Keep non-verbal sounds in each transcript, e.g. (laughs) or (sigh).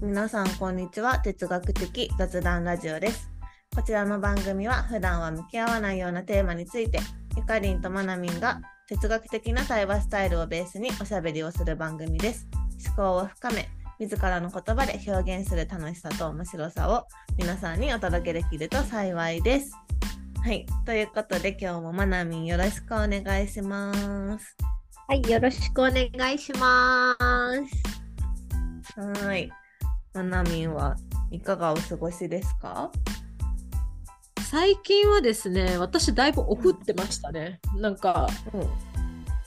皆さんこんにちは。哲学的雑談ラジオです。こちらの番組は普段は向き合わないようなテーマについてゆかりんとまなみんが哲学的な対話スタイルをベースにおしゃべりをする番組です。思考を深め自らの言葉で表現する楽しさと面白さを皆さんにお届けできると幸いです。はい。ということで今日もまなみんよろしくお願いします。はい、よろしくお願いします。はい。まなみんはいかがお過ごしですか？最近はですね、私だいぶ送ってましたね。なんか、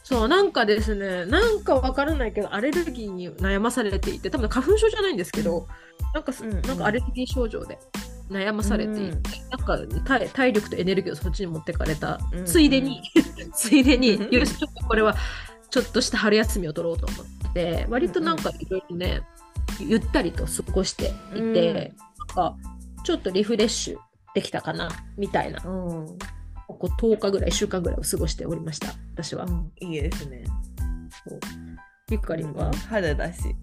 そう、なんかですね、なんかわからないけど、アレルギーに悩まされていて、多分花粉症じゃないんですけど、なんかす、うんうん。なんかアレルギー症状で悩まされていて、うんなんか体体力とエネルギーをそっちに持ってかれた、うんうん。ついでに、(laughs) ついでにうん、よし、ちょっとこれは、ちょっとした春休みを取ろうと思って、割となんかいろいろね、ゆったりと過ごしていて、うん。なんかちょっとリフレッシュできたかなみたいな、うん、うんここ10日ぐらい、1週間ぐらいを過ごしておりました、私は。いいですね。ゆかりんは、春だし。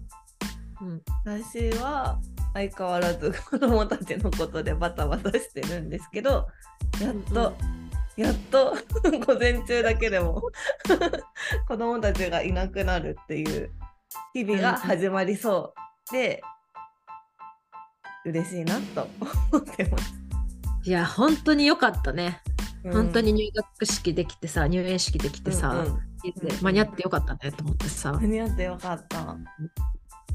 うん。私は相変わらず子供たちのことでバタバタしてるんですけど、やっと、やっと (laughs) 午前中だけでも (laughs) 子供たちがいなくなるっていう日々が始まりそうで、嬉しいなと思ってます。いや、本当に良かったね。うん本当に入学式できてさ、入園式できてさ、うんうん間に合ってよかったねと思ってさ、間に合ってよかった。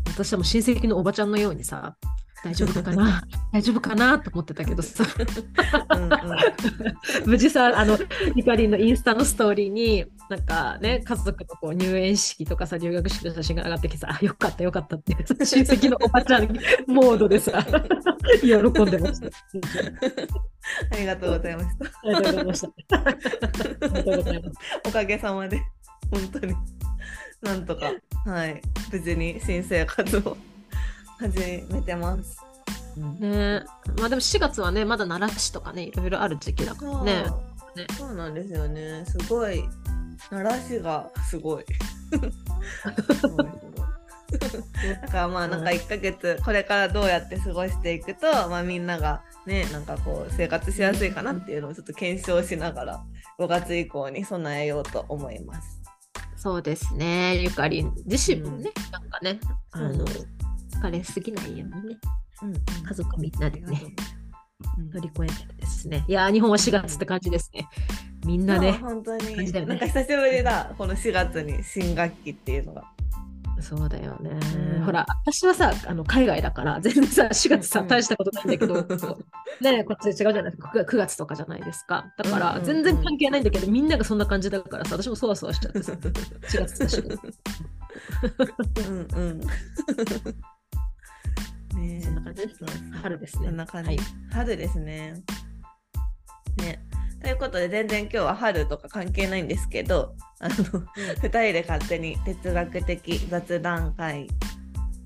私はもう親戚のおばちゃんのようにさ、大丈夫かな大丈夫かなと思ってたけどさ、うんうん。無事さ、あの、ゆかりんのインスタのストーリーに、なんかね、家族のこう入園式とかさ、入学式の写真が上がってきてさ、あよかったよかったって、親戚のおばちゃんモードでさ、(laughs) 喜んでました。ありがとうございました。ありがとうございました。おかげさまで、本当に、なんとか、はい、無事に新生活を始めてます。ねまあでも4月はね、まだ奈良市とかね、いろいろある時期だからね。そうねそうなんですよね。すごい、奈良市がすごい。(laughs) だからまあなんか1ヶ月これからどうやって過ごしていくと、まあ、みんながねなんかこう生活しやすいかなっていうのをちょっと検証しながら5月以降に備えようと思います。そうですね。ゆかりん自身もね、なんかね、あうんの、疲れすぎないようにね、うん家族みんなでね、うん乗り越えてですね。いやー、日本は4月って感じですね。みんなね、本当にねなんか久しぶりだこの4月に新学期っていうのが。そうだよね。うんほら、私はさ、あの海外だから、全然さ、4月さ、うん大したことないんだけど、(laughs) ね、こっち違うじゃない？ですか、9月とかじゃないですか。だかうんら、うん全然関係ないんだけど、みんながそんな感じだからさ、私もそわそわしちゃってさ、4月だし。(laughs) うんうん。ねそんな感じですね。春ですね。そんな感じ、はい春ですね。ね。ということで全然今日は春とか関係ないんですけどあの2人で勝手に哲学的雑談会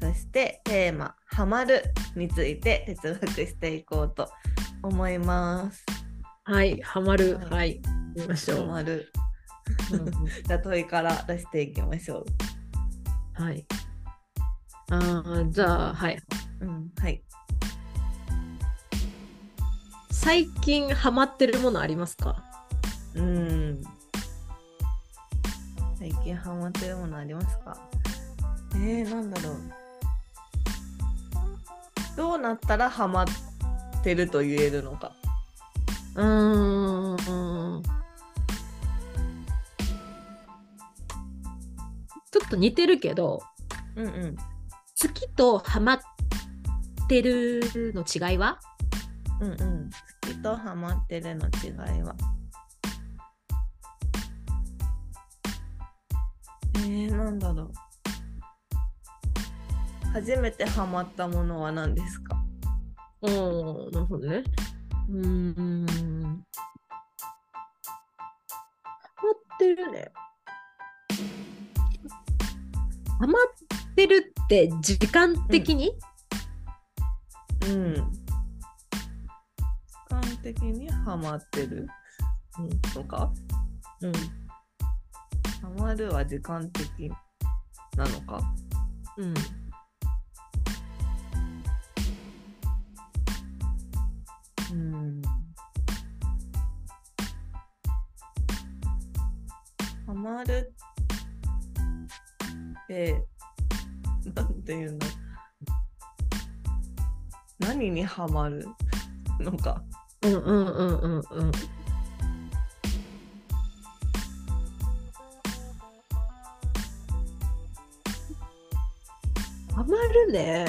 そしてテーマ「ハマる」について哲学していこうと思います。はい、ハマる。はいはい、見ましょハう。マる。うんうん (laughs) じゃあ問いから出していきましょう。はい。あーじゃあ、はい。うん、はい。最近ハマってるものありますか？うん。最近ハマってるものありますか？えー、なんだろう。どうなったらハマってると言えるのか。うーん。ちょっと似てるけど、うんうん。月とハマってるの違いは？うんうん。好きとハマってるの違いは。えー、なんだろう。初めてハマったものは何ですか？うん、なるほどね。うーん。ハマってるね。ハマっってるって時間的に、うん、うん、時間的にはまってる、うん、とか？うん。ハマるは時間的なのか？うん。うん。ハマるってなんていうの？何にハマるのか。うんうんうんうんうん。ハマるね。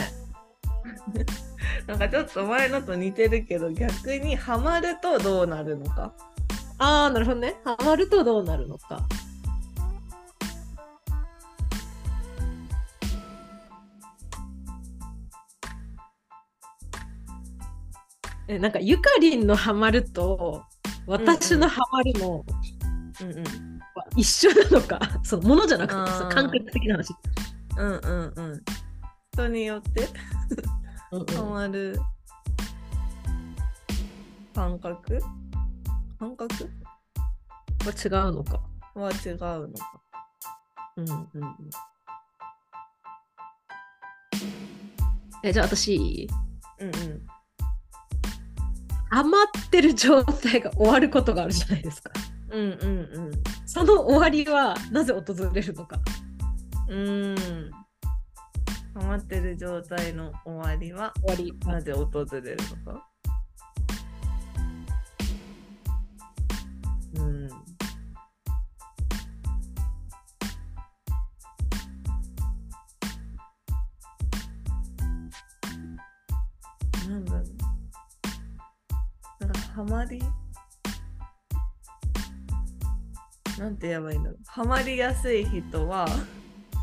(laughs) なんかちょっと前のと似てるけど、逆にハマるとどうなるのか。ああ、なるほどね。ハマるとどうなるのか。え、なんかゆかりんのハマると私のハマるのうんうん。は一緒なのか、(laughs) そのものじゃなくてあーさ感覚的な話。うんうんうん。人によってうんうんハマる感覚？感覚？は違うのか？は違うのか。うんうんうん。え、じゃあ私、うんうん。ハマってる状態が終わることがあるじゃないですか。うんうんその終わりはなぜ訪れるのか。うん。うーん。ハマってる状態の終わりは終わり。なぜ訪れるのか。うんハマり？なんて言えばいいんだろう。ハマりやすい人は、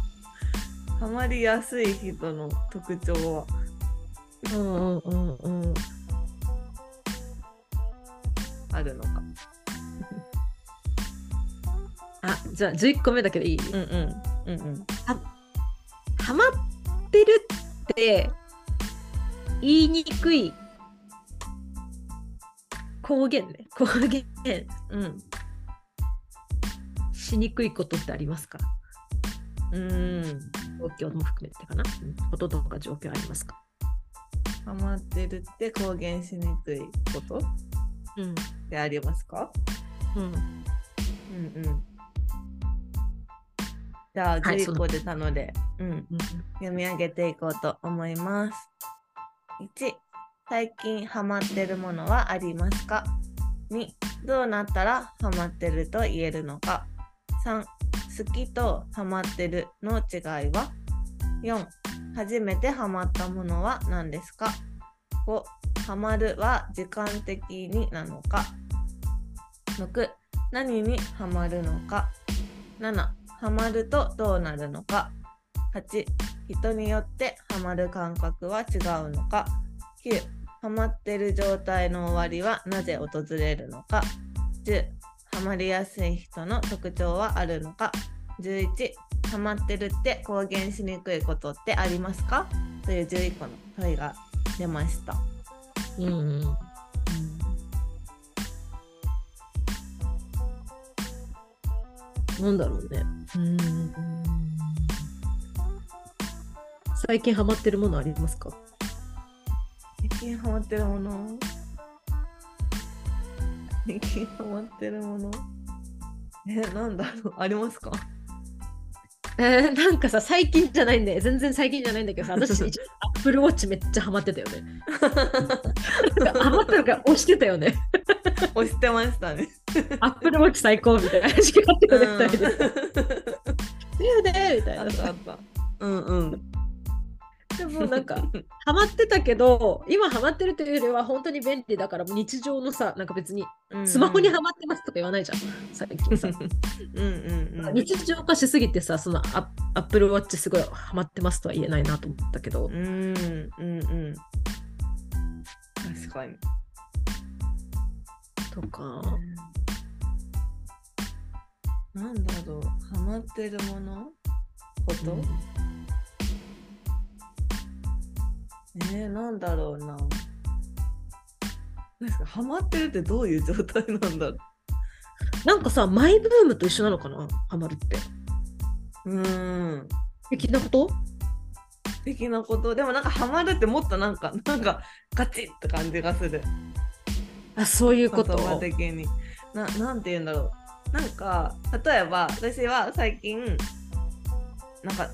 (laughs) ハマりやすい人の特徴はうんうんうんうん。あるのか。あ、じゃあ11個目だけでいい、うんうん。うんうん。ハマってるって言いにくい公言ね。公言うん。しにくいことってありますかうん。状況も含めてかな、うんこととか状況ありますかハマってるって公言しにくいこと？っうん。てありますか？うん。うんうん。じゃあはいそ11の個出たので、うん、うん読み上げていこうと思います。1、最近ハマってるものはありますか ?2、どうなったらハマってると言えるのか ?3、好きとハマってるの違いは ?4、初めてハマったものは何ですか ?5、ハマるは時間的になのか ?6、何にハマるのか ?7、ハマるとどうなるのか？8人によってハマる感覚は違うのか？9ハマってる状態の終わりはなぜ訪れるのか10ハマりやすい人の特徴はあるのか11ハマってるって公言しにくいことってありますかという11個の問いが出ました。うんうん。なんだろうね。うん。最近ハマってるものありますか？最近ハマってるもの最近ハマってるものえ、なんだろうありますか？えー、なんかさ、最近じゃないんだよ。全然最近じゃないんだけどさ、私、一アップルウォッチめっちゃハマってたよね。ハマってるから押してたよね。押してましたね。アップルウォッチ最高みたいな話があってたね、二人で。(laughs) だよねみたいなあっ。たあった。うんうん。でもなんか、ハマってたけど、今ハマってるというよりは本当に便利だから、日常のさ、なんか別にスマホにハマってますとか言わないじゃん、最近さ。うんうんうん。日常化しすぎてさ、そのアアップルウォッチすごいハマってますとは言えないなと思ったけど。う、んうんうん。確かに。とか、なんだろう、ハマってるもの？こと、うんえー、なんだろうな。かハマってるってどういう状態なんだろなんかさ、マイブームと一緒なのかな、ハマるって。う。ん。的なこと？的なこと？でもなんかハマるってもっとなんか、なんかガチッって感じがする。あ、そういうこと？言葉的に。ななんて言うんだろなんか例えば私は最近なんか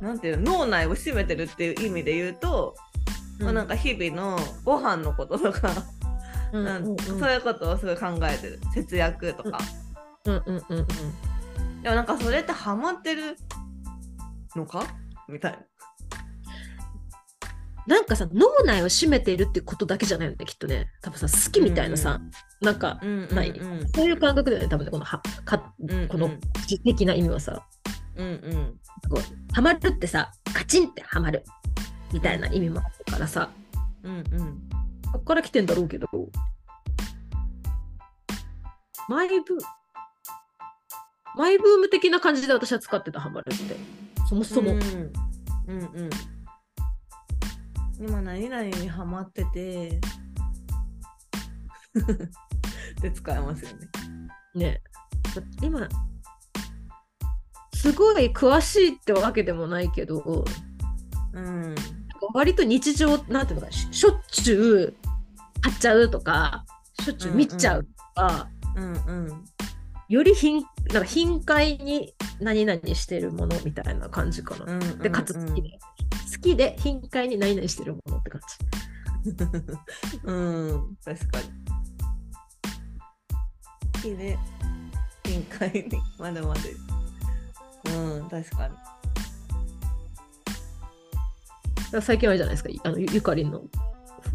なんていうの脳内を占めてるっていう意味で言うと、まあ、なんか日々のご飯のこととか、うん。なんうんうん。そういうことをすごい考えてる。節約とか、うん。うんうんうんでもなんかそれってハマってるのか？みたいな。なんかさ脳内を占めているってことだけじゃないよねきっとね。多分さ好きみたいなさ、なんかうんうんうん。ない。そういう感覚だよね多分ねこのはかうんうん。この実的な意味はさ。うんうん。こうハマるってさカチンってハマるみたいな意味もあるからさ。うんうん。ここから来てんだろうけど。マイブマイブーム的な感じで私は使ってたハマるって。そもそも、うんうんうん今何々にハマってて。(laughs) で使えますよね。ね。今すごい詳しいってわけでもないけど。うん割と日常なんていうのかなししょっちゅう買っちゃうとかしょっちゅう見ちゃうとか、うんうんより頻なんか頻回に何々してるものみたいな感じかな。うんうんでかつ好きで、好きで頻回に何々してるものって感じ。(laughs) うん確かに。好きで頻回にまだまだうん確かに。最近あれじゃないですか。あのゆゆかりんの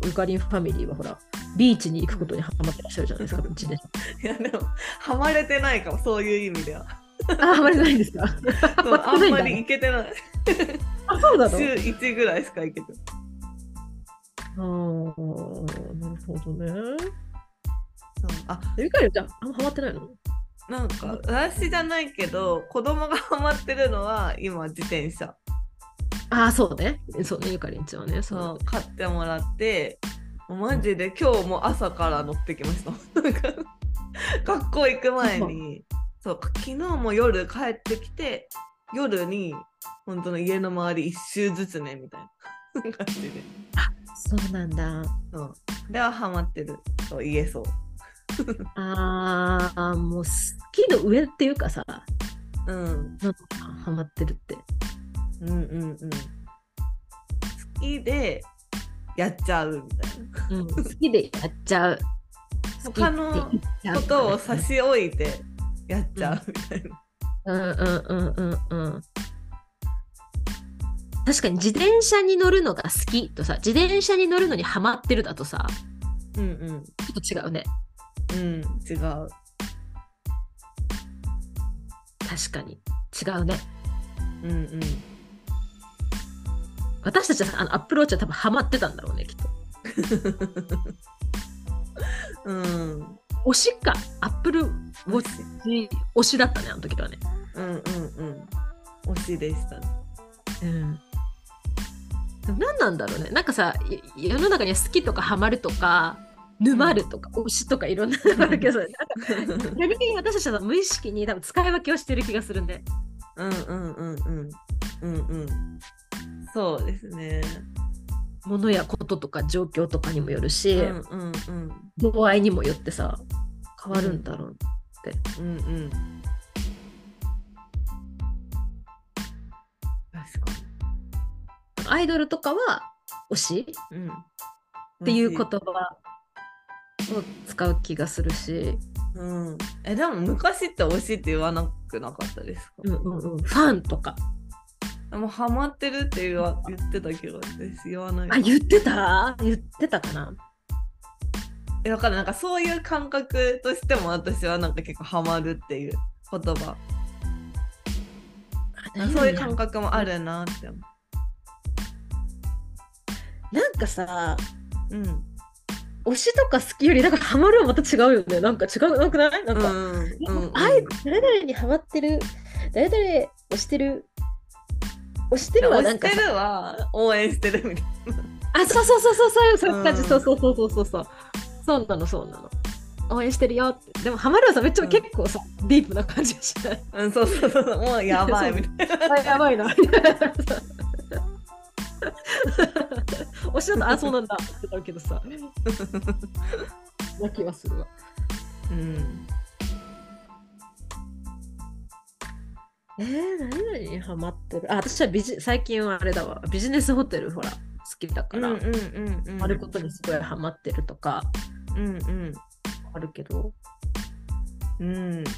ゆかりんファミリーはほらビーチに行くことにハマってらっしゃるじゃないですか自転車いやでもハマれてないかもそういう意味では。あハマれないんですか？(laughs) あんまり行けてない。あそうなの？週1ぐらいしか行けてない。あーなるほどね。あゆかりんじゃああんまハマってないの？なんか私じゃないけど子供がハマってるのは今自転車ああそうね。そうねゆかりんちはね。そそう。う買ってもらってマジで今日も朝から乗ってきました。(laughs) 学校行く前に。そう昨日も夜帰ってきて夜に本当の家の周り一周ずつねみたいな。(laughs) 感じで。そうなんだ。そう。ではハマってる。と言えそう。(laughs) ああもう好きの上っていうかさ。うん。ハマってるってうんうんうん好きでやっちゃうみたいなうん、好きでやっちゃう。他のことを差し置いてやっちゃうみたいな。うんうんうんうんうん。確かに自転車に乗るのが好きとさ、自転車に乗るのにハマってるだとさ、うんちょっと違うね。うん。うん、違う。確かに。違うね。うんうん。私たちはあのアップローチは多分ハマってたんだろうね、きっと。(laughs) うん。推しか、アップルウォッチ推しだったね、あの時はね。うんうんうん。推しでしたね。うん。何なんだろうね。なんかさ、い世の中には好きとかハマるとか、沼るとか、推しとかいろんなのがあるけど、なんか逆に私たちは無意識に多分使い分けをしてる気がするんで。うんうんうんうん。うんうん。そうですね。ものやこととか状況とかにもよるし、うんうんうん。度合いにもよってさ変わるんだろう、うんうん。確かアイドルとかは推し？に。うん。っっていう言葉を使う気がするし、うん。え、でも昔って推しって言わなくなかったですか？うんうんうん、ファンとかでもハマってるって言わ言ってたけど私言わない。あ言ってた？言ってたかな？えだからなんかそういう感覚としても私はなんか結構ハマるっていう言葉。そういう感覚もあるなって思なんかさう。うん。推しとか好きよりなんかハマるはまた違うよね。なんか違うなくない？なんか、うんうんあい誰々にハマってる誰々推してる推してるはなんかしてるは応援してるみたいあ、そうそうそうそうそうそうそうそうそうそうそうそう。そうなのそうなの。応援してるよって。でもハマるはさめっちゃうん結構さ、ディープな感じがしない。な。うん、そうそうそう。もうやばいみたいな。あやばいな。推しだとあそうなんだってなるけどさ。(laughs) な気はするわ。うん。えー、何々にハマってる？あ私はビジ最近はあれだわビジネスホテルほら好きだから、うんうんうんうん。あることにすごいハマってるとかうんうん。あるけどうん。確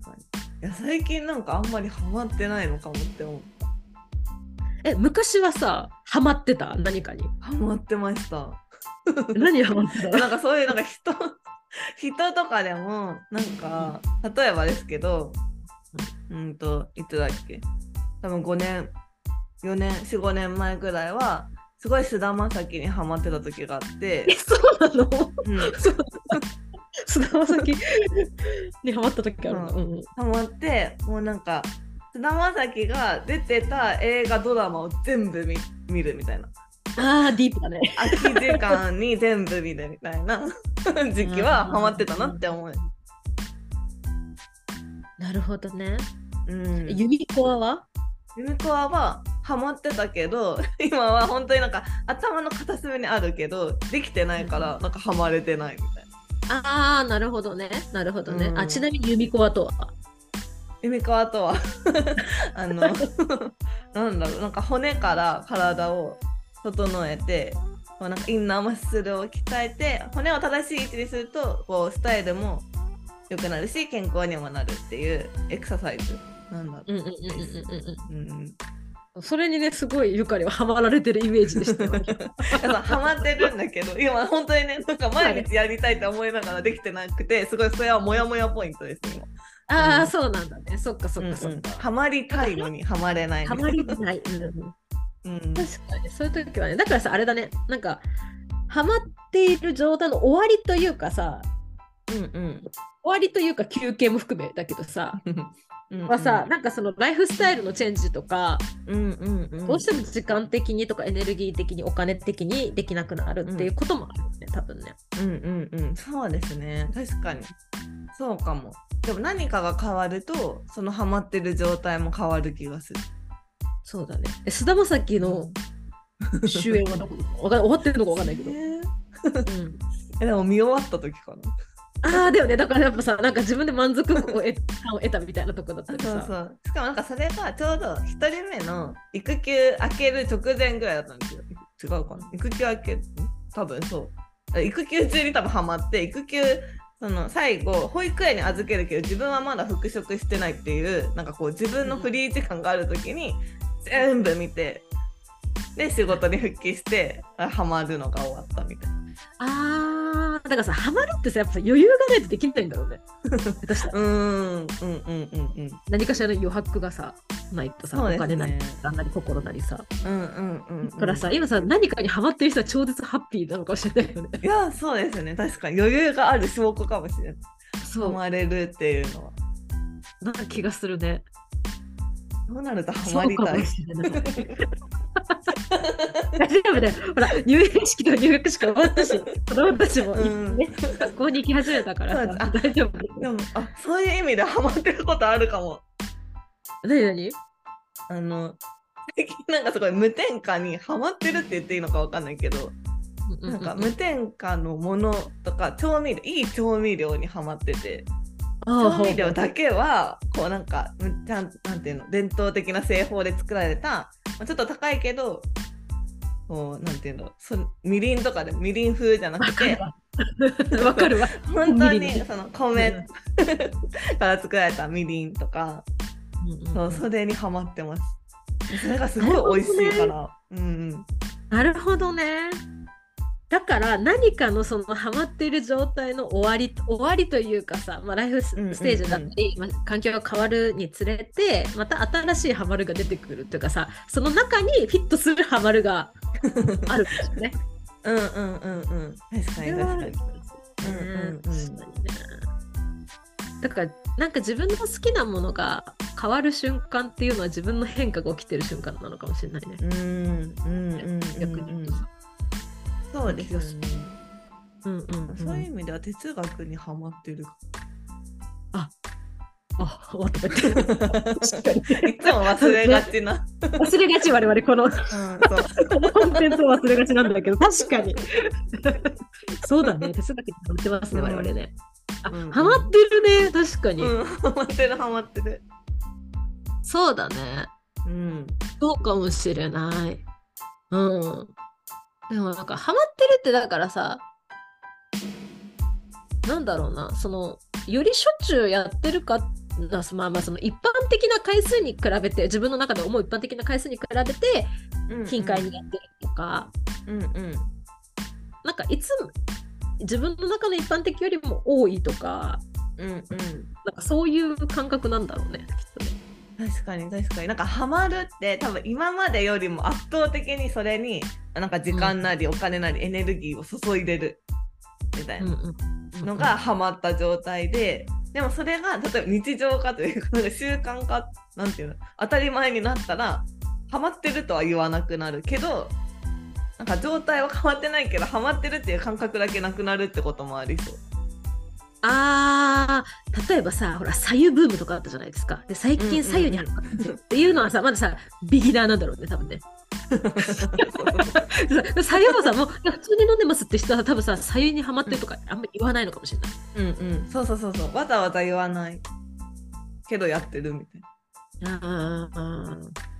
かに。いや、最近なんかあんまりハマってないのかもって思う。え昔はさハマってた？何かに？ハマってました。(laughs) 何ハマってたなんかそういうなんか人 (laughs) 人とかでもなんか例えばですけどうんといつだっけ？多分5年4年45年前ぐらいはすごい菅田将暉にハマってた時があって。(laughs) え、そうなの？うん、そ (laughs) う菅田将暉にハマった時あるの、ううんうん。ハマってもうなんか菅田将暉が出てた映画ドラマを全部見見るみたいなあーディープだね。空き時間に全部見るみたいな (laughs) 時期はハマってたなって思う。なるほどね。うん。ユニコアは？ユニコアはハマってたけど (laughs) 今は本当になんか頭の片隅にあるけどできてないからなんかハマれてないみたいな。ああなるほどね。なるほどね、うん。あちなみにユニコアとは？ユニコアとは？(laughs) あのなんだろう。なんか骨から体を整えてこうなんかインナーマッスルを鍛えて骨を正しい位置にするとこうスタイルも良くなるし健康にもなるっていうエクササイズなんだろうんうんうんうんうんう。うんうん。それにねすごいゆかりはハマられてるイメージでしたよ。ねハマってるんだけど今本当にねなんか毎日やりたいと思いながらできてなくてすごいそれはモヤモヤポイントです今。ああ、うん。そうなんだね。そっかそっうんうん。かそっか、ハマりたいのにハマれないみたハいな。マりない、うんうん。確かに。そういう時はね。だからさあれだね。なんかハマっている状態の終わりというかさうんうん。終わりというか休憩も含めだけどさ、(laughs) うんはさなんかそのライフスタイルのチェンジとか、うんうんうん。どうしても時間的にとかエネルギー的にお金的にできなくなるっていうこともあるよね、多分ね。うんうんうん。そうですね。確かに。そうかも。でも何かが変わるとそのハマってる状態も変わる気がするそうだね。え菅田将暉の主演はどこ？(laughs) わかん終わってるのかわかんないけど。えうん、えでも見終わった時かな？ああ、だよね。だからやっぱさ、なんか自分で満足感を得を得たみたいなとこだったりさ。そうそう。しかもなんかそれがちょうど1人目の育休明ける直前ぐらいだったんですよ。違うかな？育休明けん多分そう。育休中に多分ハマって育休その最後保育園に預けるけど自分はまだ復職してないっていうなんかこう自分のフリー時間がある時に全部見てで仕事に復帰してあハマるのが終わったみたいな。ああ、だからさ、ハマるってさ、やっぱ余裕がないとできないんだろうね。下手したらうーんうんうんうんうん何かしらの余白がさ、ないとさ、ねお金なり、なんなり、心なりさ。うんうんうんうんだからさ、今さ、何かにハマってる人は超絶ハッピーなのかもしれないよね。いやそうですね確かに余裕がある証拠かもしれないそう、ハマれるっていうのはなんか気がするね。どうなるとハマりたい。大丈夫だよ。ほら、入園式と入学式終わったし、子供たちも、うん。ね、学校に行き始めたからさ、大丈夫。でもあそういう意味でハマってることあるかも。何何？あの最近 (laughs) なんかすごい無添加にハマってるって言っていいのかわかんないけど、なんか無添加のものとか調味料いい調味料にハマってて調味料だけはこうなんかむちゃんなんていうの伝統的な製法で作られた、まあ、ちょっと高いけどこうなんていうのそみりんとかでもみりん風じゃなくて (laughs) わかるわ。本当にその米から作られたみりんとか、そうそれにハマってます。それがすごい美味しいから、うんうん。なるほどね。だから何かのそのハマっている状態の終わり終わりというかさ、まあ、ライフステージだったり、まあ、環境が変わるにつれてまた新しいハマるが出てくるというかさその中にフィットするハマるがあるんですよね。(laughs) うんうんうんうんだからなんか自分の好きなものが変わる瞬間っていうのは自分の変化が起きてる瞬間なのかもしれないね。うんうんうん逆に言うとさ。そうですよね。うんうんうん。そういう意味では哲学にハマってる。あ、終わった。確かにいつも忘れがちな。忘れがち我々この。うん、そう。このコンテンツを忘れがちなんだけど確かに。そうだね。手伝ってもらってますね我々ね。うんうん。ハマってるね確かに、うん、ハマってるハマってる。そうだね。うん。そうかもしれない。うんでもなんかハマってるってだからさなんだろうなそのよりしょっちゅうやってるかなまあまあその一般的な回数に比べて自分の中で思う一般的な回数に比べて頻回にやってるとか、うんうん。なんかいつも自分の中の一般的よりも多いとかうんうん。なんかそういう感覚なんだろうねきっとね。確かに確かに。なんかハマるって多分今までよりも圧倒的にそれになんか時間なりお金なりエネルギーを注いでる。みたいな。うんのがハマった状態で。でもそれが例えば日常化というかなんか習慣化なんていうの？当たり前になったらハマってるとは言わなくなるけどなんか状態は変わってないけどハマってるっていう感覚だけなくなるってこともありそう。あー例えばさほら左右ブームとかあったじゃないですか。で最近左右にうんハマって。るっていうのはさまださビギナーなんだろうね多分ね。(laughs) 左右はさもう普通に飲んでますって人は多分さ左右にハマってるとかあんまり言わないのかもしれない。うんうん、そうそうそうそう。わざわざ言わないけどやってるみたいな。あー。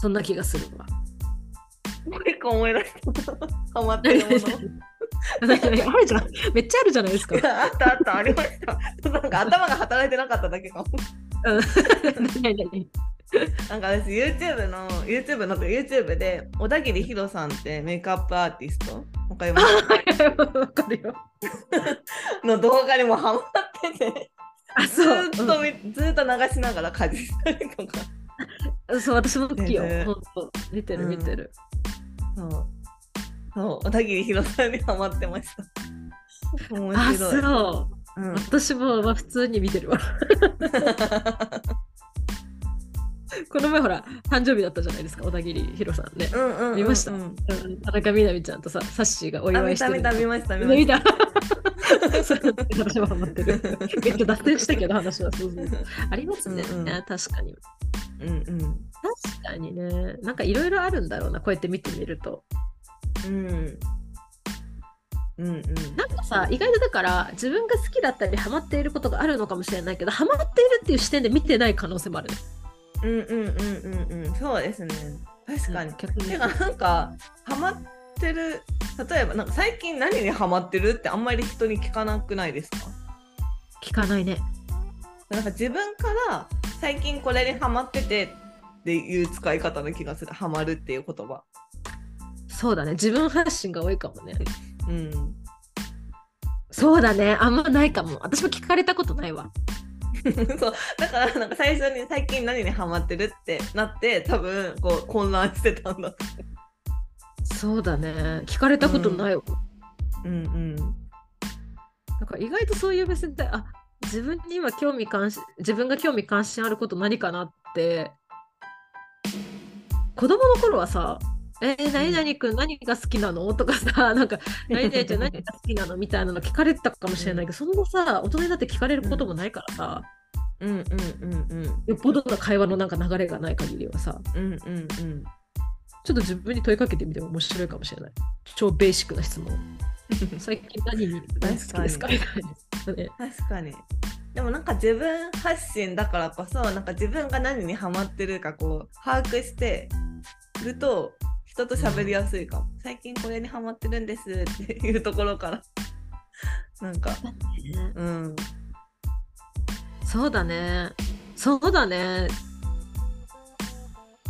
そんな気がするわ。(laughs) もう一個思い出した。ハマってるもの。(laughs) あるじゃんめっちゃあるじゃないですか。あったあったありました。なんか頭が働いてなかっただけかも。うん。(laughs) 何何なんか私 YouTube の YouTube の YouTube で小田切ヒロさんってメイクアップアーティスト？わかります？わかるよ。の動画にもハマってて。あずそう。ーっとみ、ずーっと流しながら家事したりとか。うんそう私も好きよ。見てる見てる、そう。そう小田切ヒロさんにハマってました。面あ白い。そう。うん。私もまあ普通に見てるわ。(laughs) この前ほら誕生日だったじゃないですか小田切ヒロさんね、うんうん見ました？うんうん田中みな実ちゃんとさサッシーがおあ祝いしてる。見た見た見ました？見まし見た (laughs) 私もハマってる。めっちゃ脱線したけど話はそうそうそう。ありますね、うんうん。あ確かに。た。うんうん。確かにね。なんかいろいろあるんだろうなこうやって見てみるとうん。うんうん。なんかさ意外とだから自分が好きだったりハマっていることがあるのかもしれないけどハマっているっていう視点で見てない可能性もあるねうんうんうんうんうん。そうですね。確かに。逆にてかなんかハマってる例えばなんか最近何にハマってるってあんまり人に聞かなくないですか？聞かないねなんか自分から最近これにハマっててっていう使い方の気がするハマるっていう言葉。そうだね。自分発信が多いかもね。うん。そうだね。あんまないかも。私も聞かれたことないわ。(laughs) そう。だからなんか最初に最近何にハマってるってなって多分こう混乱してたんだ。とそうだね。聞かれたことないわ、思う。うんうん。だから意外とそういう目線であ自分に今興味関心自分が興味関心あること何かなって。子供の頃はさ「えー、何々くん何が好きなの?」とかさ (laughs) なんか「何々ちゃん何が好きなの?」みたいなの聞かれたかもしれないけど、そんなさ大人になって聞かれることもないからさ、うんうんうんうん。よっぽどの会話のなんか流れがない限りはさうんうんうん。ちょっと自分に問いかけてみても面白いかもしれない超ベーシックな質問 (laughs) 最近何に何好きですか？みたいな、ね、確かに。でもなんか自分発信だからこそなんか自分が何にハマってるかこう把握してると人と喋りやすいかも。最近これにハマってるんですっていうところから。なんか、うん。そうだね。そうだね。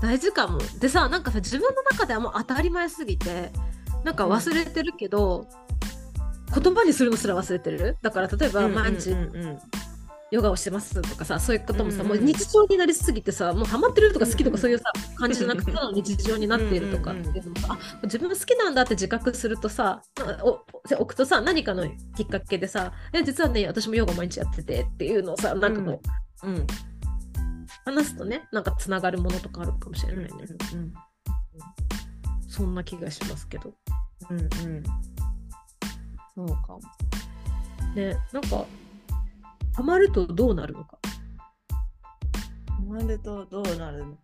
大事かも。でさ、なんかさ、自分の中ではもう当たり前すぎて、なんか忘れてるけど、言葉にするのすら忘れてる？だから例えば、毎日うんうんヨガをしてますとかさ、そういうこともさ、うんうんもう日常になりすぎてさ、もうハマってるとか好きとうんうんかそういうさ、感じじゃなくて、ただの日常になっているとかっていうのもさ、あ自分好きなんだって自覚するとさ、お置くとさ、何かのきっかけでさ、え実はね、私もヨガ毎日やっててっていうのをさ、なんかこう、うん。うん。話すとねなんかつながるものとかあるかもしれうんないね、そんな気がしますけど。うんうん。そうかも。ねなんかハマるとどうなるのか？ハマるとどうなるのか？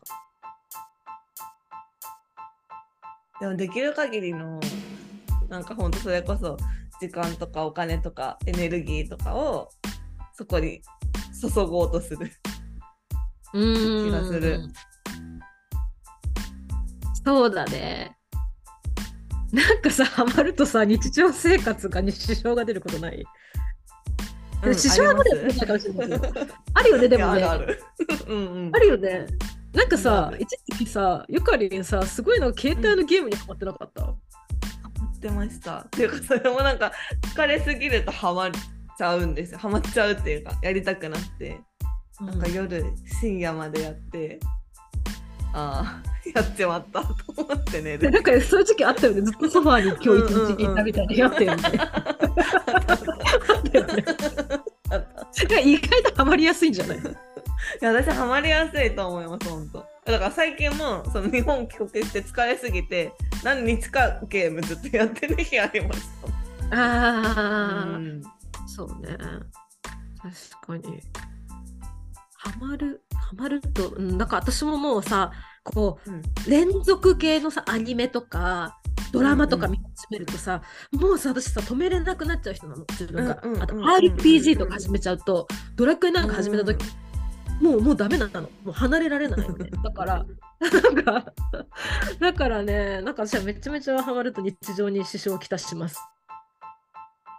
でもできる限りのなんかほんとそれこそ時間とかお金とかエネルギーとかをそこに注ごうとする。うん気がする。そうだね。なんかさ、ハマるとさ、日常生活がに支障が出ることない、うん支障は出ありまするかもしれないけど。あるよね、でもね。いや (laughs) あるよね。なんかうんさ一時期さ、ゆかりんさ、すごいの携帯のゲームにハマってなかった？ハマってました。っていうかそれもなんか疲れすぎるとハマっちゃうんですよ。ハマっちゃうっていうかやりたくなって。なんか夜深夜までやって、ああ (laughs) やっちまったと思ってね。でなんかそういう時期あったよね。ずっとソファーに今日一日いたみたいなやってるよね。あったよね。あったなんか (laughs) 意外とハマりやすいんじゃない？(laughs) いや私ハマりやすいと思います本当だから最近もその日本帰国して疲れすぎて何日かゲームずっとやってる日ありましたああ、うんそうね。確かに。ハマる、ハマると、うん、なんか私ももうさ、こうんう、連続系のさ、アニメとか、ドラマとか見始めるとさ、もうさ、私さ、止めれなくなっちゃう人なの、自分が。あと、うんうんうんうん RPG とか始めちゃうと、ドラクエなんか始めた時、もう、もうダメなの。もう離れられないのね。だから、なんか、だからね、なんか私はめちゃめちゃハマると日常に支障をきたします。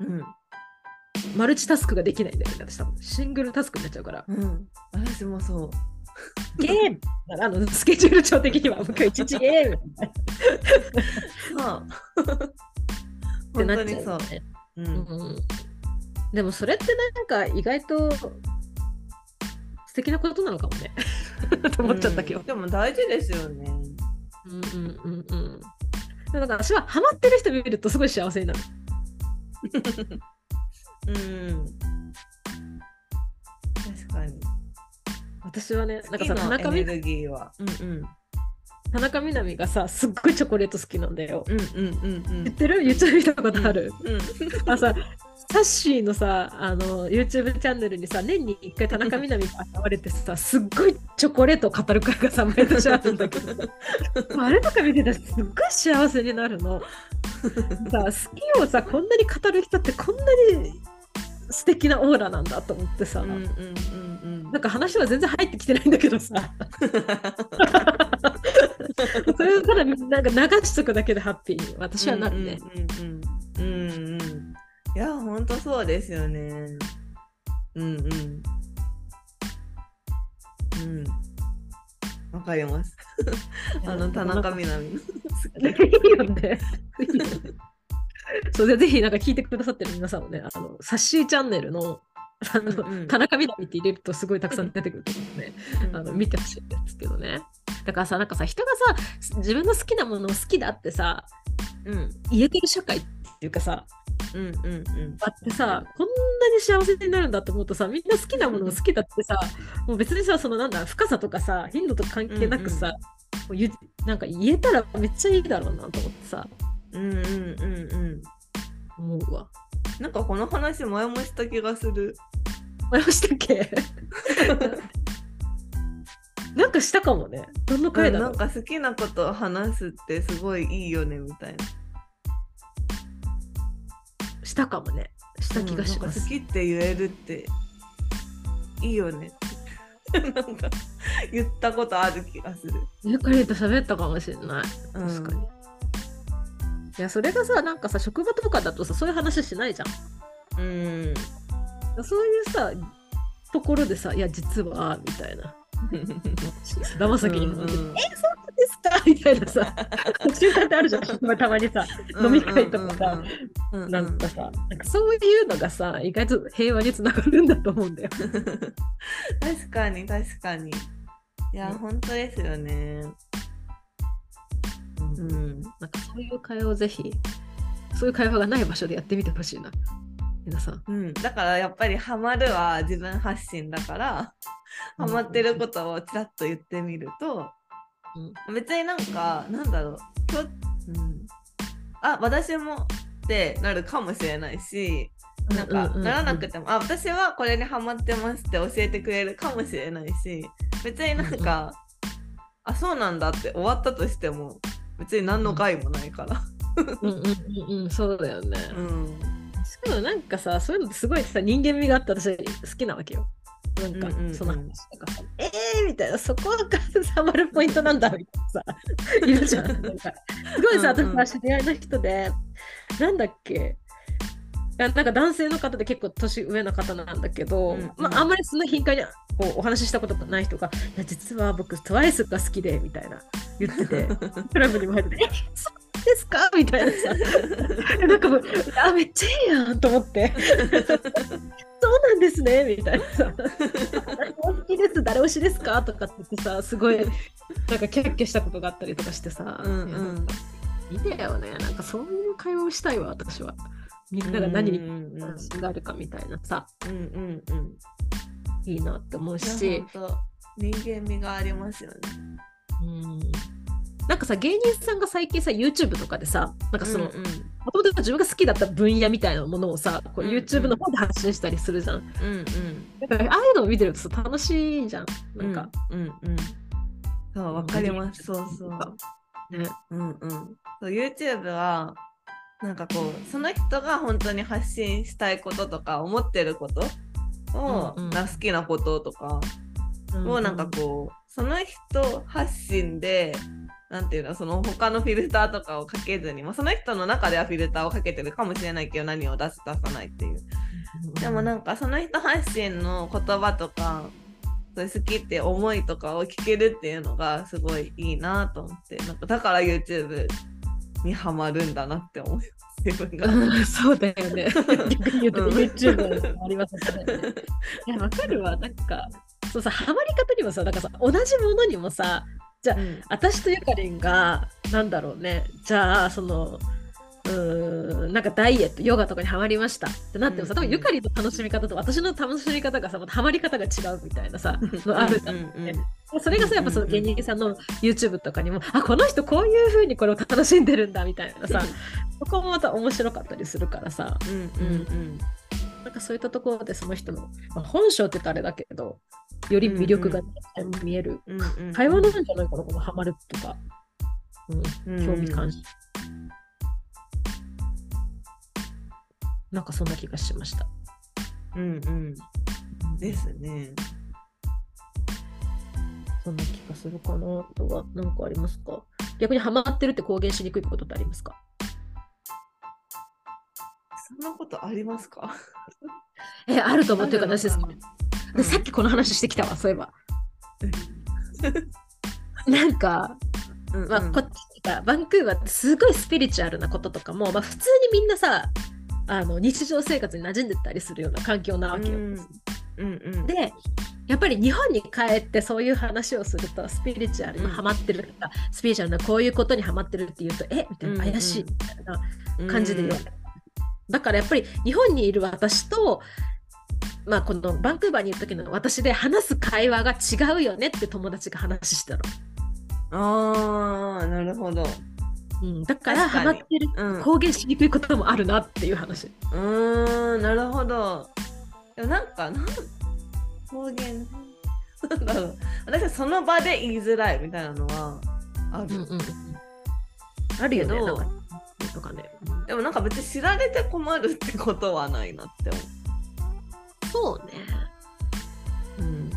うんマルチタスクができないんだよね、私多分。シングルタスクになっちゃうから。うん私もそうゲームあのスケジュール帳的には、もう今日一日ゲームそうってなっちゃうよね。ううんんでもそれってなんか意外と素敵なことなのかもね。(laughs) と思っちゃったけどうん。でも大事ですよねうんうんうんうん。でもなんか私はハマってる人見るとすごい幸せになる。うん私はね、なんか次さ、田中みのエネルギーはうんうん田中みな実がさ、すっごいチョコレート好きなんだよ。うんうんうんうん知ってる ?YouTube 見たことある、うんあさ、サッシーのさ、あの、YouTube チャンネルにさ、年に一回田中みな実が現れてさ、すっごいチョコレートを語る会がさ、毎年あるんだけど、(laughs) あれとか見てたらすっごい幸せになるの。さ、好きをさ、こんなに語る人ってこんなに素敵なオーラなんだと思ってさ、うんうんうんうんなんか話は全然入ってきてないんだけどさ、(laughs) それをただなんか流しとくだけでハッピーに私はなるね。うんうんうんうん。うんいや本当そうですよね。うんうん。うん。わかります。あの田中みな実の。いいよね。そうでぜひなんか聞いてくださってる皆さんもね、あのサッシーチャンネルのあの、うんうん。田中みな実って入れるとすごいたくさん出てくると思うので、あの見てほしいんですけどね。だからさ、なんかさ、人がさ、自分の好きなものを好きだってさ、うん。言えてる社会っていうかさ、うんうんうん。あってさ、こんなに幸せになるんだと思うとさ、みんな好きなものを好きだってさ、もう別にさ、そのなんだ、深さとかさ、頻度とか関係なくさ、もう言うなんか言えたらめっちゃいいだろうなと思ってさ、うんうんうんうん思うわ。なんかこの話前もした気がする前もしたっけ？なんかしたかもね。どの回だろう？んなか好きなことを話すってすごいいいよねみたいなしたかもね。した気がします。うん好きって言えるっていいよね (laughs) なんか言ったことある気がする、ゆかりと喋ったかもしれない。うん確かに。いや、それがさ、なんかさ、職場とかだとさ、そういう話しないじゃん。うん。そういうさ、ところでさ、いや、実は、みたいな。(laughs) 騙さきに。話して、うんうん。え、そうなんですか？みたいなさ、瞬間ってあるじゃん、たまにさ、飲み会とかさ、うんうんうん。なんかさ、なんかそういうのがさ、意外と平和につながるんだと思うんだよ。(laughs) 確かに確かに。いや、ね。本当ですよねうん。なんかそういう会話をぜひ、そういう会話がない場所でやってみてほしいな。皆さん。うん、だからやっぱりハマるは自分発信だからハマってることをちらっと言ってみると別になんかなんだろう。きょ、うん、あ私もってなるかもしれないしなんかうんうんうん。うんならなくても、あ私はこれにハマってますって教えてくれるかもしれないし別になんか、あそうなんだって終わったとしても別に何の害もないから。うんうんうんうん、そうだよね。うん、しかもなんかさ、そういうのってすごいさ、人間味があって私好きなわけよ。なんか、うんうんうんその話とかさ、えーみたいな、そこがハマるポイントなんだみたいなさ、(laughs) いるじゃん。なんかすごいさ、うんうん私さ、知り合いの人で、なんだっけ、なんか男性の方で結構年上の方なんだけど、うんうんまあ、あんまりその頻回にこうお話ししたことがない人が、いや実は僕、TWICE が好きでみたいな言ってて、(laughs) クラブにも入ってて、えそうですか？みたいなさ、(laughs) なんかもう、あ、めっちゃいいやんと思って、(laughs) そうなんですねみたいな。さ、誰も好きです、誰推しですか？とかって言ってさ、すごい、なんかキャッキャしたことがあったりとかしてさ、うんうん。いいんだよね、なんかそういう会話をしたいわ、私は。みんなが何に関心があるかみたいなさ、うんうんうんいいなって思うし、人間味がありますよね。うん。なんかさ、芸人さんが最近さ、YouTube とかでさ、なんかその、もうん。ともと自分が好きだった分野みたいなものをさ、こううんうん。YouTube の方で発信したりするじゃん。うんうん。だからああいうのを見てるとさ、楽しいじゃん。なんか、うんうん。そうわかります。そうそう。ね。うんうん。そう YouTube はなんかこうその人が本当に発信したいこととか思ってることを、うんうん。が好きなこととかをなんかこうその人発信でなんていうのその他のフィルターとかをかけずに、まあ、その人の中ではフィルターをかけてるかもしれないけど何を出す出さないっていう。でもなんかその人発信の言葉とかそういう好きって思いとかを聞けるっていうのがすごいいいなと思ってなんかだから YouTube にハマるんだなって思います自分が。うんそうだよね。(laughs) 逆に言うとうん YouTube ありますよね。いや、わかるわ。なんか、そうさ、ハマり方にもさ、なんかさ、同じものにもさ、うん私とゆかりんが、なんだろうね、じゃあ、その、うーんなんかダイエット、ヨガとかにハマりました。ってなってもさ、うん多分ゆかりの楽しみ方と私の楽しみ方がさ、またハマり方が違うみたいなさ、のあるじゃんうん。うん。ねそれがさ、やっぱその芸人さんの YouTube とかにも、(laughs) あ、この人こういう風にこれを楽しんでるんだみたいなさ、そこもまた面白かったりするからさ、うんうんなんかそういったところでその人の、まあ、本性って言ったらあれだけど、より魅力が見える。うんうんうん。会話なんじゃないかな、このハマるとか。うん、うん興味関心。なんかそんな気がしました。うんうん。ですね。そんな気がするかな。あとは何かありますか？逆にハマってるって公言しにくいことってありますか？そんなことありますか？(laughs) え、あると思ってるから私ですかうん。さっきこの話してきたわ、そういえば。なんか、うんうん。まあ、こっちがバンクーバーってすごいスピリチュアルなこととかも、まあ、普通にみんなさあの日常生活に馴染んでたりするような環境なわけよ。うん。うんうん。でやっぱり日本に帰ってそういう話をするとスピリチュアルにハマってるとか、スピリチュアルなこういうことにハマってるって言うとえ？みたいな怪しいみたいな感じで言われる、だからやっぱり日本にいる私とまあこのバンクーバーにいる時の私で話す会話が違うよねって友達が話してたの。ああなるほど。うん、だからハマってるうん公言しにくいこともあるなっていう話。うーんなるほど。でもなんかなん方言なんだろう私はその場で言いづらいみたいなのはある。あるよね。けどなんかとかね。でもなんか別に知られて困るってことはないなって思そうね。う。うん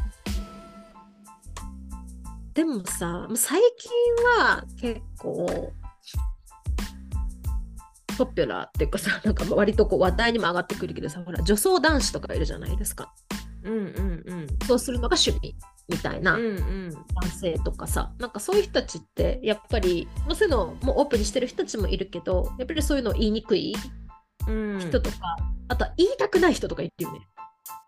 でもさ、最近は結構ポピュラーっていうかさ、なんか割とこう話題にも上がってくるけどさ、ほら女装男子とかいるじゃないですか。うんうんうんそうするのが趣味みたいなうんうん男性とかさ、なんかそういう人たちってやっぱり、もうそういうのをもうオープンにしてる人たちもいるけど、やっぱりそういうのを言いにくいうん人とか、あとは言いたくない人とかいるよね。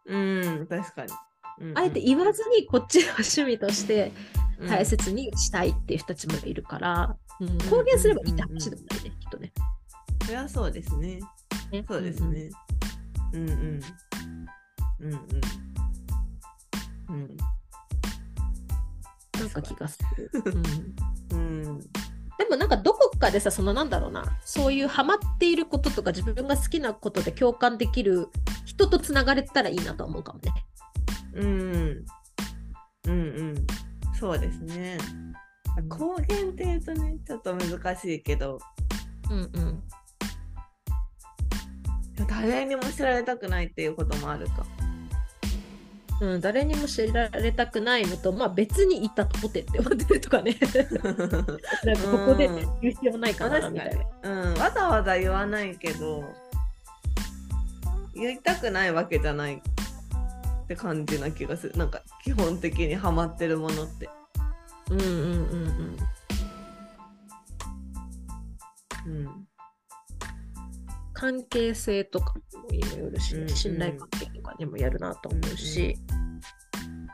うん確かに。うんうんあえて言わずにこっちの趣味としてうん大切にしたいっていう人たちもいるから、うん公言すればいいって話でもないね、きっとね。そりゃそうですね。ねそうです。ね。うんうん。うんうん。うん。うんなんか気がする。うんうん。でもなんかどこかでさ、そのなんだろうな、そういうハマっていることとか自分が好きなことで共感できる人とつながれたらいいなと思うかもね。うん。うんうん。そうですね。公言っていうとね、ちょっと難しいけど、うんうん。い誰にも知られたくないっていうこともあるか。うん、誰にも知られたくないのと、まあ別にいたとてって思ってるとかね。(laughs) なんかここで言う必要ないかなみたいな。うん、わざわざ言わないけど言いたくないわけじゃないって感じな気がするなんか基本的にハマってるものって。うんうんうんうん。うん関係性とかにもよるし、うんうん。信頼関係とかにもやるなと思うし、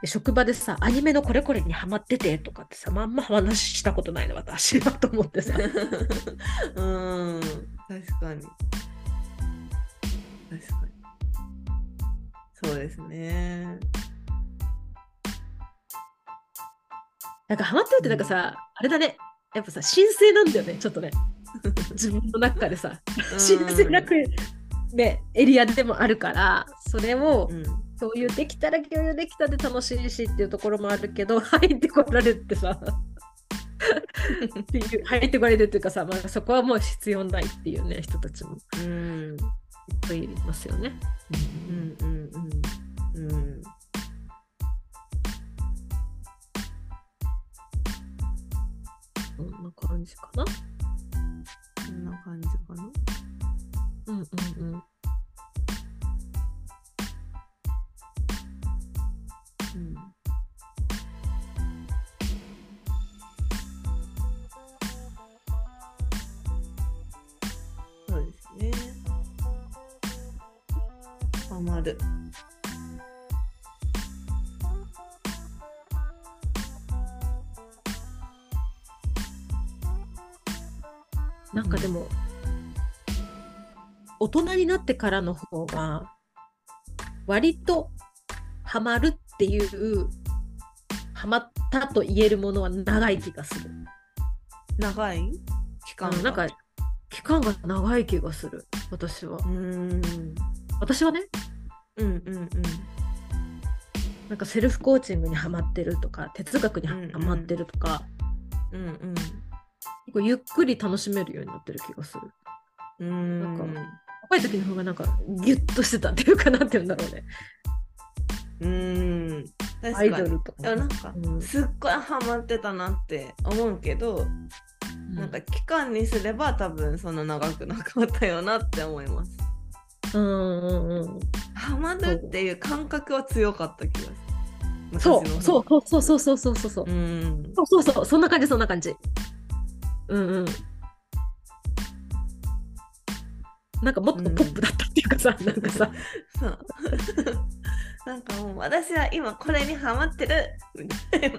で職場でさアニメのこれこれにハマっててとかってさまんま話したことないの私はと思ってさ。(laughs) うん。確かに。確かに。そうですね。なんかハマってるってなんかさ、あれだね。やっぱさ神聖なんだよねちょっとね (laughs) 自分の中でさ神聖なく、ね、エリアでもあるからそれをうん。共有できたら共有できたで楽しいしっていうところもあるけど (laughs) 入ってこられるってさっていう (laughs) 入ってこられるっていうかさ、まあ、そこはもう必要ないっていうね人たちもうん。いっぱいいますよね。うんうん。うん。うん。こんな感じかな。感じかなうんうんうん。うんそうですね。ハマる。なんかでも、大人になってからの方が割とハマるっていうハマったと言えるものは長い気がする。長い？期間なんか期間が長い気がする私はう。ーん。私はねうんうんうん。なんかセルフコーチングにハマってるとか哲学にハうんうんマってるとか、うんうん。結構ゆっくり楽しめるようになってる気がする。うーんなんか若い時の方がなんかギュッとしてたっていうかなんて言うんだろうね。うーん。アイに。ドルとか。なんか、うんすっごいハマってたなって思うけど、なんか期間にすれば多分その長くなかったよなって思います。うんうんうん。ハマるっていう感覚は強かった気がする。そうそ方うそうそうそうそうそうそう。うん。そうそうそう、そんな感じ、そんな感じ。うんうん。なんかもっとポップだったっていうかさ、なんかさ、そう。(laughs) なんかもう私は今これにハマってるみたいな。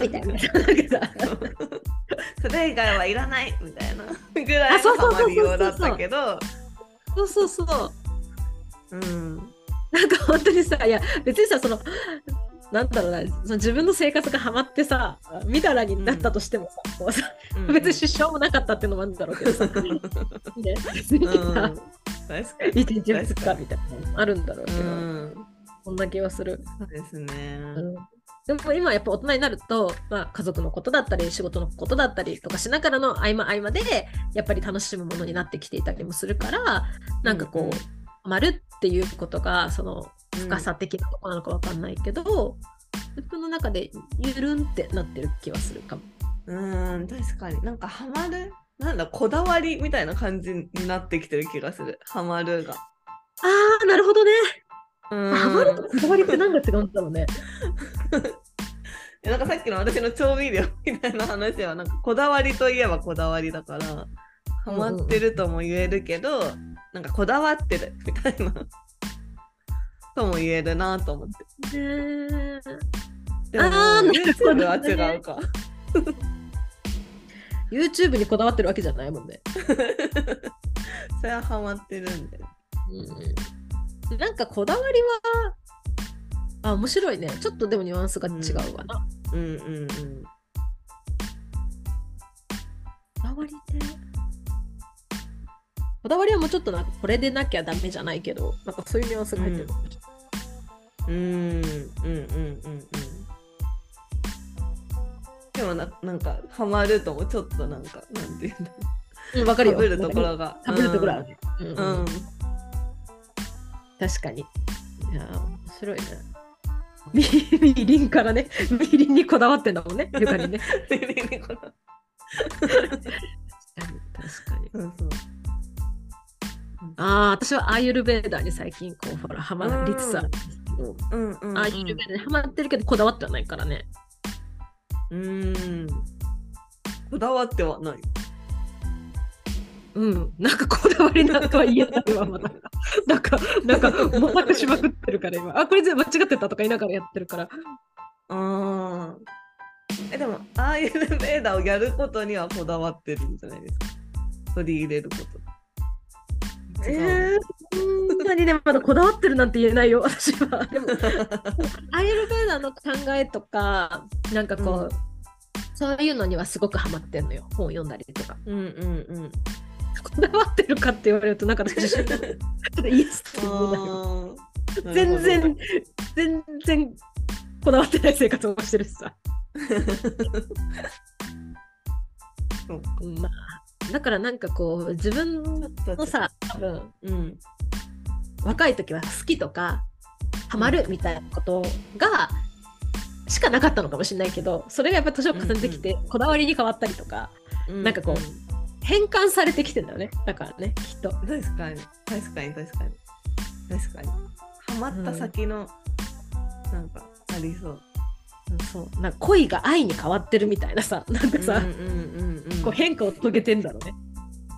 みたいな。(laughs) それ以外はいらないみたいなぐらいあそうのハそうそうそうマりようだったけど、そうそうそう。うん。なんか本当にさ、いや、別にさ、その、なんだろうな、その自分の生活がハマってさ、みだらになったとしてもさ、こうさうん。別に支障もなかったっていうのもあるんだろうけどさ、ね、別にうん、さ、確かに。一日二日みたいなのあるんだろうけど、うん。そんな気はする。そうですね。うん。でも今やっぱ大人になると、まあ、家族のことだったり仕事のことだったりとかしながらの合間合間でやっぱり楽しむものになってきていたりもするからなんかこう、うんうん。ハマるっていうことがその深さ的なとこなのかわかんないけど、自分の中でゆるんってなってる気はするかも。うん、確かになんかハマるなんだこだわりみたいな感じになってきてる気がするハマるが。あーなるほどね。うんハマるとこだわりって何が違うんだろうね。(laughs) なんかさっきの私の調味料みたいな話はなんかこだわりといえばこだわりだからハマってるとも言えるけど、なんかこだわってるみたいなとも言えるなと思って。ねでも YouTube ねは違うか。YouTube にこだわってるわけじゃないもんね。(laughs) それはハマってるんで。うん、なんかこだわりはあ面白いねちょっとでもニュアンスが違うわな、うんうんうん。こだわりねこだわりはもうちょっとなんかこれでなきゃダメじゃないけどなんかそういうニュアンスが入ってる、うんうんうんうんうん。でもななんかハマるともちょっとなんかなんていうんだうん、わかるよるところが。かぶるところあるね、うんうん。うん。確かに。いやー、面白いね。(laughs) みみりんからね、みりんにこだわってんだもんね、ゆか (laughs) りね。確かに、確かに。そうそう。ああ、私はアーユルベーダーに最近、こう、ほら、ハマりつつあるんですけど、うんうん、うん。アーユルベーにハマってるけど、こだわってはないからね。うーん。こだわってはない。うん、なんかこだわりなんかは言えないわ、まだ。(laughs) なんか、なんか、模索しまくってるから、今。あ、これ全部間違ってたとか言いながらやってるから。あーえでもああいうベーダーをやることにはこだわってるんじゃないですか取り入れることえー、そんなにね、まだこだわってるなんて言えないよ、私は。でも、アイルベーダーの考えとか、なんかこう、うんそういうのにはすごくハマってんのよ。本を読んだりとか。うんうんうんこだわってるかって言われると、なんかイエスって言えないよあー全然、全然こだわってない生活をしてるしさ。そ (laughs) ううんまあ、だからなんかこう、自分のさ、多分、うん若い時は好きとかハマるみたいなことがしかなかったのかもしれないけどそれがやっぱ年を重ねてきて、こだわりに変わったりとかなんかこう変換されてきてんだよね。だからねきっと。確かに。確かに確かに。確かに。ハマった先の、なんかありそうそうなんか恋が愛に変わってるみたいなさなんかさ、変化を遂げてんだろうね、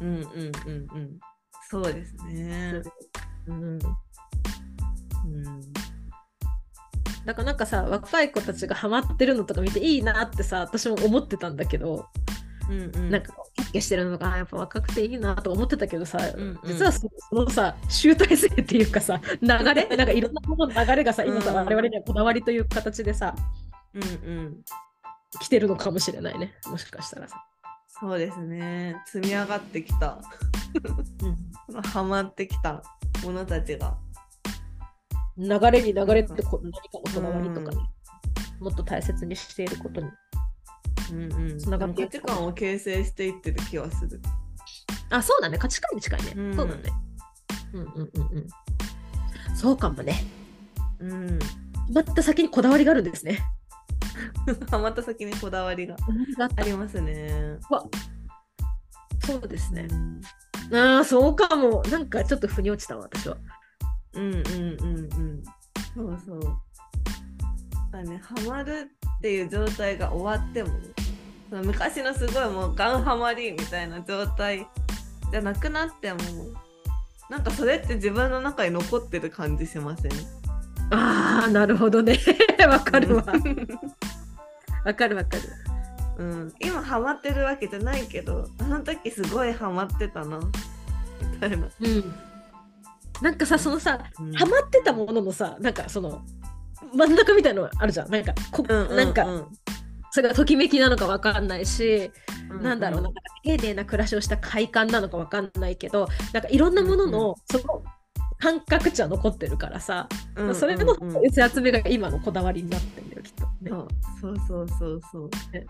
うんうんうんうん。そうですね。うん、うん。だからなんかさ若い子たちがハマってるのとか見ていいなってさ私も思ってたんだけど、うんうん。なんかキャしてるのがあやっぱ若くていいなと思ってたけどさ、うんうん。実はそそのさ集大成っていうかさ流れ？なんかいろんなものの流れがさ今さ、うん。我々にはこだわりという形でさうんうん来てるのかもしれないねもしかしたらさ。そうですね積み上がってきたハマってきたものたちが流れに流れってこ何かのこだわりとかね、もっと大切にしていることに。うんうんつながって価値観を形成していってる気はするあそうだね価値観に近いね、うんそうだね。うんうんうんうん。そうかもね。うんまた先にこだわりがあるんですね。(laughs) ハマった先にこだわりがありますねわそうですねう。んああ、そうかも。なんかちょっと腑に落ちたわ、私は。うんうんうんうんそうそうだねハマるっていう状態が終わってもその昔のすごいもうガンハマりみたいな状態じゃなくなってもなんかそれって自分の中に残ってる感じしません？ああ、なるほどね。(laughs) わかるわ。わかるわかる。うん、今ハマってるわけじゃないけどあの時すごいハマってたな。みたいな、うん。なんかさ、そのさ、うん。ハマってたもののさ、なんかその、真ん中みたいのあるじゃん。なんか、こうんうんうん。なんか、それがときめきなのかわかんないし、うなんだろうな、なんか丁寧な暮らしをした快感なのかわかんないけど、なんかいろんなものの、その感覚値は残ってるからさ、うんうんそれのうん寄せ集めが今のこだわりになってるんだよ、きっと、ね。そうそうそうそう。そうね。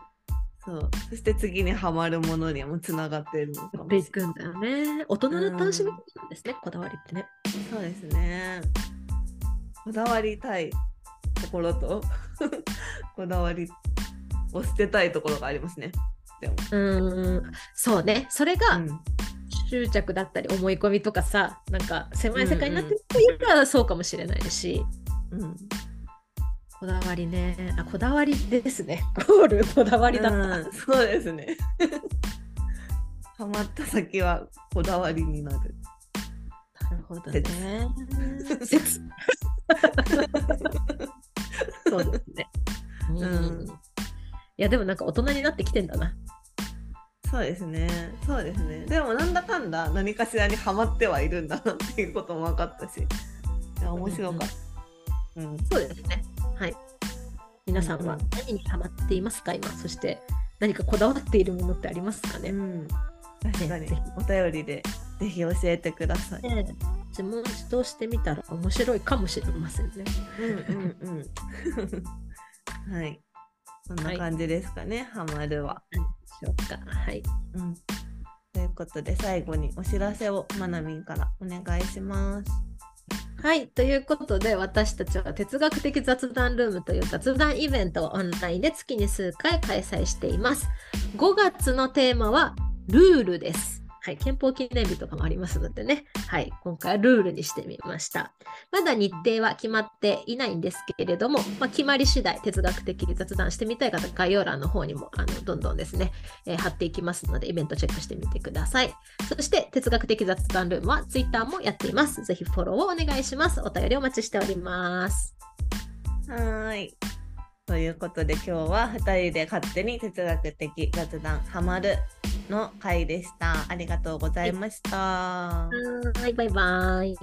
そう。そして次にハマるものにもつながってるのかもしれない。くんだよね。大人の楽しみなんですね、こだわりってね。そうですね。こだわりたいところと (laughs) こだわりを捨てたいところがありますね。でも、うーん、そうね。それがうん執着だったり思い込みとかさ、なんか狭い世界になってるといえばそうかもしれないし、うんこだわりね。あ、こだわりですね。ゴール、こだわりだった。うんそうですね (laughs) ハマった先はこだわりになるなるほどね。説 (laughs) そうですね。うん。うんいや、でもなんか大人になってきてんだな。そうですねそうですねでもなんだかんだ何かしらにハマってはいるんだなっていうことも分かったしいや面白かった、うんそうですね。はい。皆さんは何にハマっていますか、今？そして何かこだわっているものってありますかね？うん、確かにぜひお便りでぜひ教えてください。ねえ自問自答してみたら面白いかもしれませんね。うんうんうん。(laughs) はい。そんな感じですかね、ハマるは。ょうか。はい。うん。ということで最後にお知らせをまなみんからお願いします。はい、ということで私たちは哲学的雑談ルームという雑談イベントをオンラインで月に数回開催しています。5月のテーマはルールです。はい、憲法記念日とかもありますのでね、はい、今回はルールにしてみました。まだ日程は決まっていないんですけれども、まあ、決まり次第哲学的に雑談してみたい方、概要欄の方にもあのどんどんですね、えー貼っていきますので、イベントチェックしてみてください。そして、哲学的雑談ルームは Twitter もやっています。ぜひフォローをお願いします。お便りお待ちしております。はい。ということで今日は2人で勝手に哲学的雑談ハマるの回でした。ありがとうございました。はい、バイバイ。